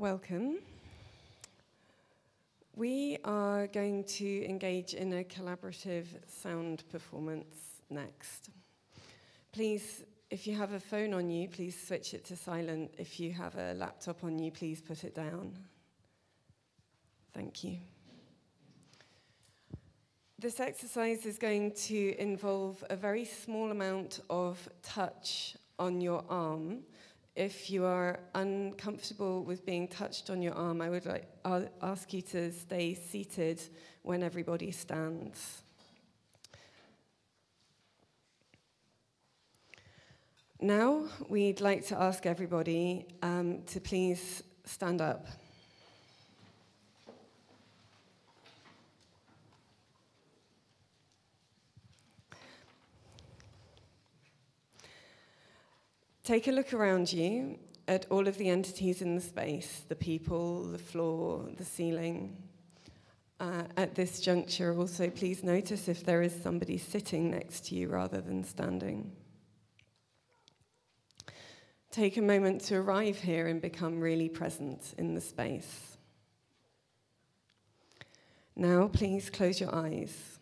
Welcome. We are going to engage in a collaborative sound performance next. Please, if you have a phone on you, please switch it to silent. If you have a laptop on you, please put it down. Thank you. This exercise is going to involve a very small amount of touch on your arm. If you are uncomfortable with being touched on your arm, I would like, ask you to stay seated when everybody stands. Now, we'd like to ask everybody um, to please stand up. Take a look around you at all of the entities in the space the people, the floor, the ceiling. Uh, at this juncture, also, please notice if there is somebody sitting next to you rather than standing. Take a moment to arrive here and become really present in the space. Now, please close your eyes.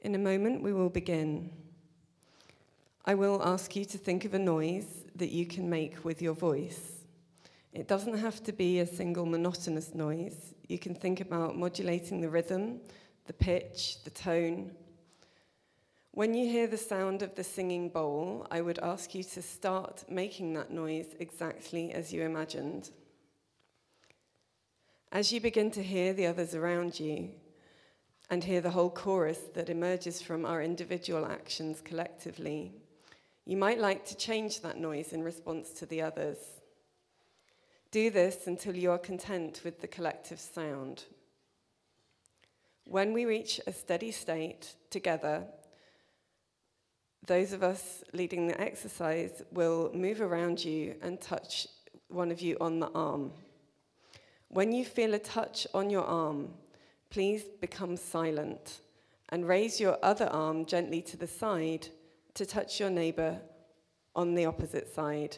In a moment, we will begin. I will ask you to think of a noise that you can make with your voice. It doesn't have to be a single monotonous noise. You can think about modulating the rhythm, the pitch, the tone. When you hear the sound of the singing bowl, I would ask you to start making that noise exactly as you imagined. As you begin to hear the others around you and hear the whole chorus that emerges from our individual actions collectively, you might like to change that noise in response to the others. Do this until you are content with the collective sound. When we reach a steady state together, those of us leading the exercise will move around you and touch one of you on the arm. When you feel a touch on your arm, please become silent and raise your other arm gently to the side to touch your neighbor on the opposite side.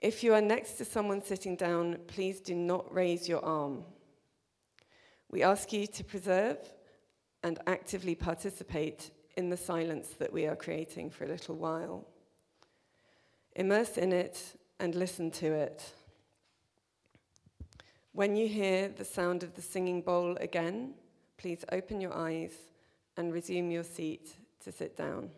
If you are next to someone sitting down, please do not raise your arm. We ask you to preserve and actively participate in the silence that we are creating for a little while. Immerse in it and listen to it. When you hear the sound of the singing bowl again, please open your eyes and resume your seat to sit down.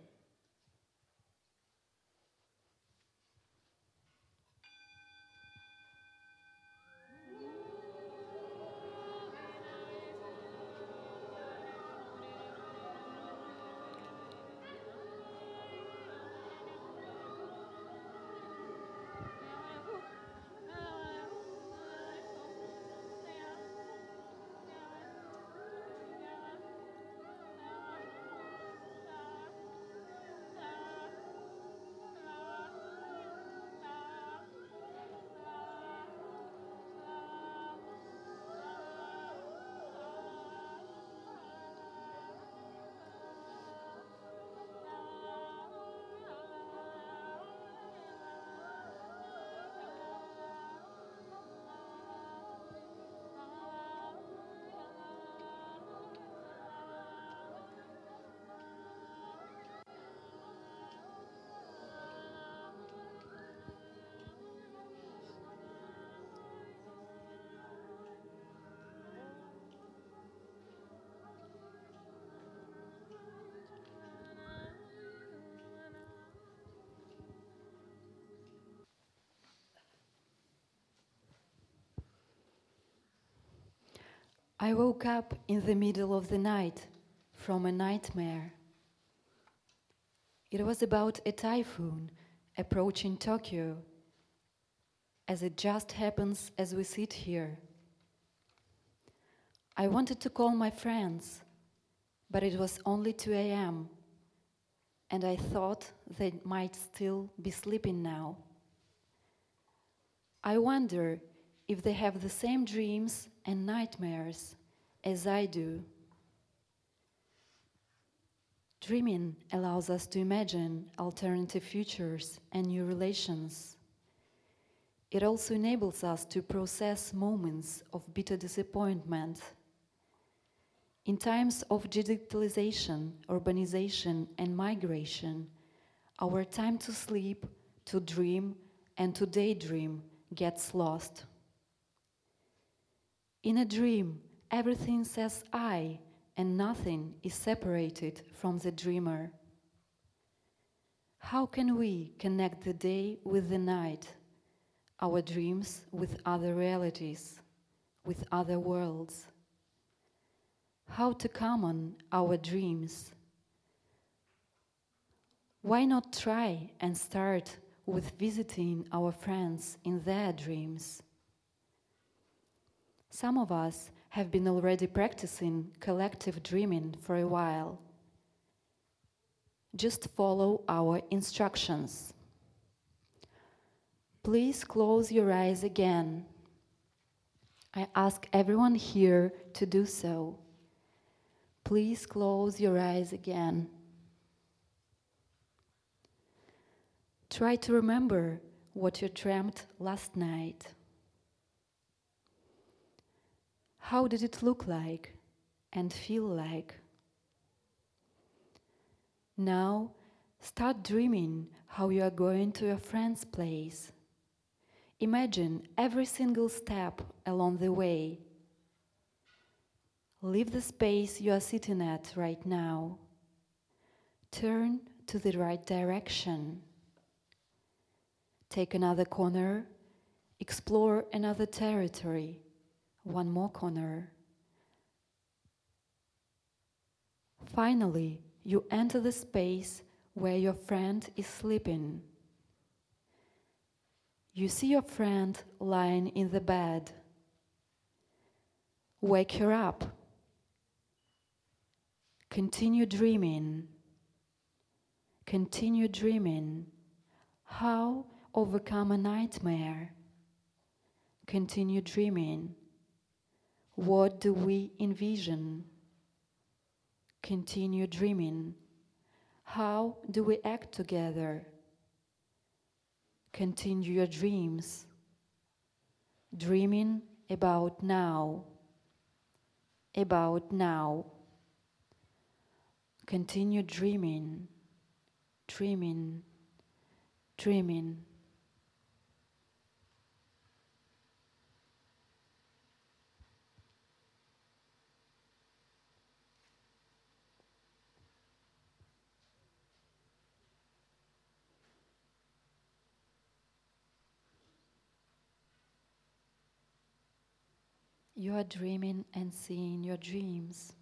I woke up in the middle of the night from a nightmare. It was about a typhoon approaching Tokyo, as it just happens as we sit here. I wanted to call my friends, but it was only 2 a.m., and I thought they might still be sleeping now. I wonder if they have the same dreams and nightmares as I do. Dreaming allows us to imagine alternative futures and new relations. It also enables us to process moments of bitter disappointment. In times of digitalization, urbanization, and migration, our time to sleep, to dream, and to daydream gets lost. In a dream, everything says I, and nothing is separated from the dreamer. How can we connect the day with the night, our dreams with other realities, with other worlds? How to common our dreams? Why not try and start with visiting our friends in their dreams? Some of us have been already practicing collective dreaming for a while. Just follow our instructions. Please close your eyes again. I ask everyone here to do so. Please close your eyes again. Try to remember what you dreamt last night. How did it look like and feel like? Now, start dreaming how you are going to your friend's place. Imagine every single step along the way. Leave the space you are sitting at right now. Turn to the right direction. Take another corner. Explore another territory one more corner. Finally, you enter the space where your friend is sleeping. You see your friend lying in the bed. Wake her up. Continue dreaming. Continue dreaming. How overcome a nightmare. Continue dreaming. What do we envision? Continue dreaming. How do we act together? Continue your dreams. Dreaming about now. About now. Continue dreaming, dreaming, dreaming. You are dreaming and seeing your dreams.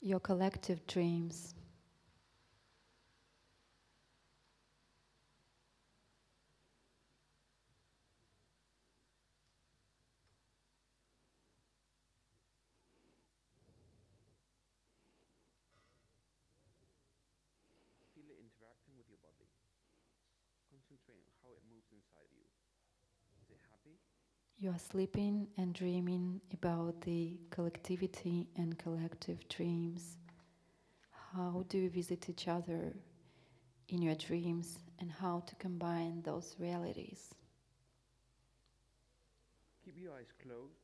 Your collective dreams. You are sleeping and dreaming about the collectivity and collective dreams. How do you visit each other in your dreams and how to combine those realities? Keep your eyes closed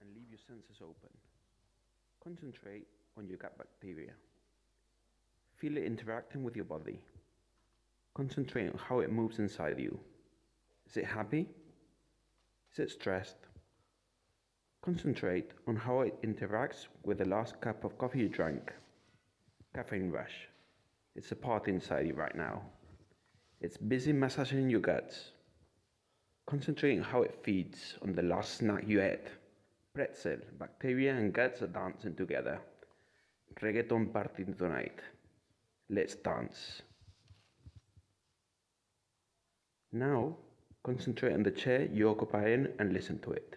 and leave your senses open. Concentrate on your gut bacteria. Feel it interacting with your body. Concentrate on how it moves inside you. Is it happy? Is it stressed? Concentrate on how it interacts with the last cup of coffee you drank. Caffeine rush. It's a part inside you right now. It's busy massaging your guts. Concentrate on how it feeds on the last snack you ate. Pretzel, bacteria and guts are dancing together. Reggaeton party tonight. Let's dance. Now, Concentrate on the chair you occupy in and listen to it.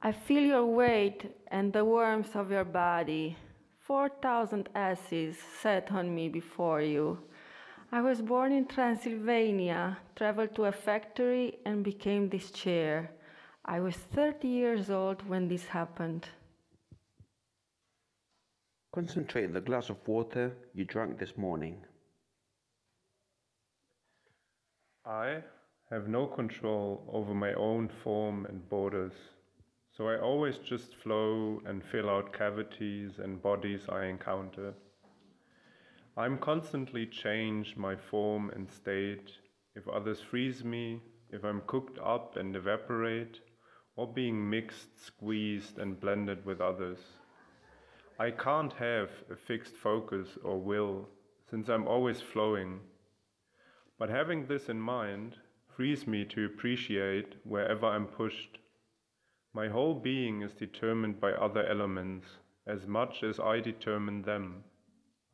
I feel your weight and the warmth of your body. 4,000 asses sat on me before you. I was born in Transylvania, traveled to a factory, and became this chair. I was 30 years old when this happened. Concentrate on the glass of water you drank this morning. I have no control over my own form and borders, so I always just flow and fill out cavities and bodies I encounter. I'm constantly change my form and state if others freeze me, if I'm cooked up and evaporate, or being mixed, squeezed, and blended with others. I can't have a fixed focus or will, since I'm always flowing. But having this in mind frees me to appreciate wherever I'm pushed. My whole being is determined by other elements as much as I determine them.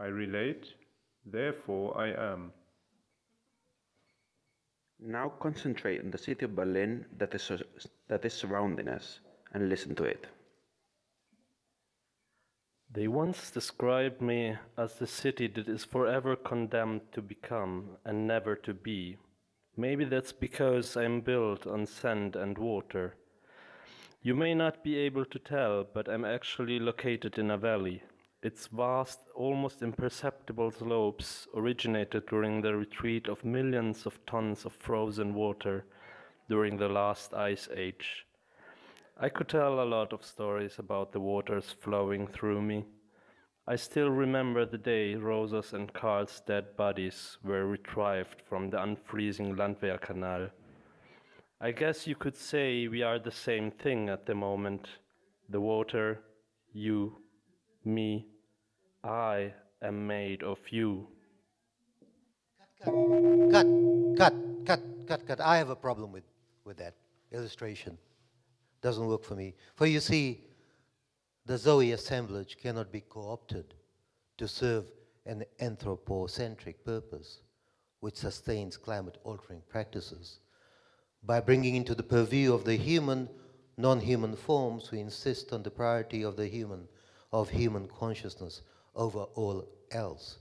I relate, therefore I am. Now concentrate on the city of Berlin that is, that is surrounding us and listen to it. They once described me as the city that is forever condemned to become and never to be. Maybe that's because I'm built on sand and water. You may not be able to tell, but I'm actually located in a valley. Its vast, almost imperceptible slopes originated during the retreat of millions of tons of frozen water during the last ice age. I could tell a lot of stories about the waters flowing through me. I still remember the day Rosa's and Karl's dead bodies were retrieved from the unfreezing Landwehrkanal. I guess you could say we are the same thing at the moment. The water, you, me, I am made of you. Cut, cut, cut, cut, cut, cut. I have a problem with, with that illustration doesn't work for me. For you see, the Zoe assemblage cannot be co-opted to serve an anthropocentric purpose which sustains climate-altering practices. By bringing into the purview of the human, non-human forms, we insist on the priority of the human, of human consciousness over all else.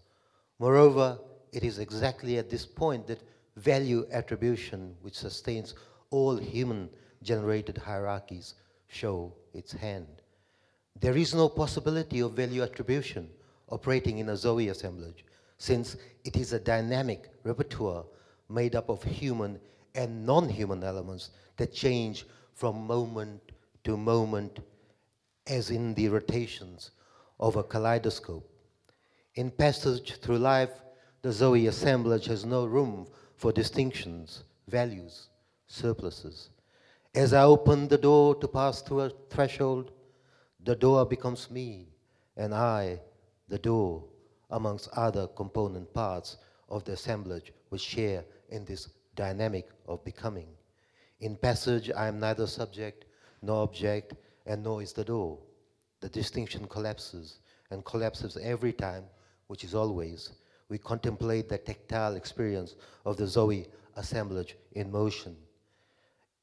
Moreover, it is exactly at this point that value attribution, which sustains all human generated hierarchies show its hand. There is no possibility of value attribution operating in a Zoe assemblage, since it is a dynamic repertoire made up of human and non-human elements that change from moment to moment as in the rotations of a kaleidoscope. In passage through life, the Zoe assemblage has no room for distinctions, values, surpluses. As I open the door to pass through a threshold, the door becomes me, and I, the door, amongst other component parts of the assemblage, which share in this dynamic of becoming. In passage, I am neither subject nor object, and nor is the door. The distinction collapses, and collapses every time, which is always. We contemplate the tactile experience of the Zoe assemblage in motion.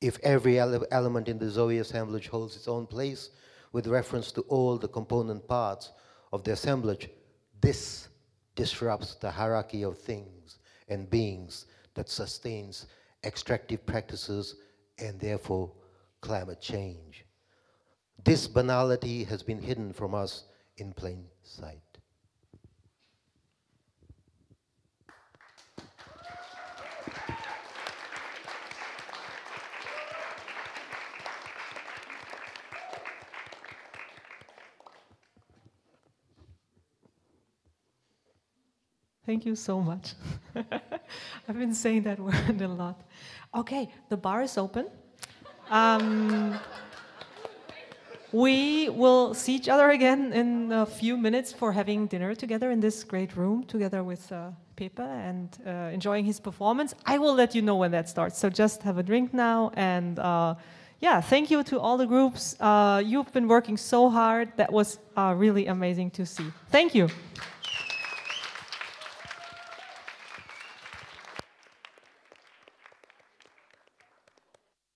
If every ele element in the Zoe assemblage holds its own place with reference to all the component parts of the assemblage, this disrupts the hierarchy of things and beings that sustains extractive practices and therefore climate change. This banality has been hidden from us in plain sight. Thank you so much. I've been saying that word a lot. Okay, the bar is open. Um, we will see each other again in a few minutes for having dinner together in this great room, together with uh, Pepe and uh, enjoying his performance. I will let you know when that starts. So just have a drink now. And uh, yeah, thank you to all the groups. Uh, you've been working so hard. That was uh, really amazing to see. Thank you.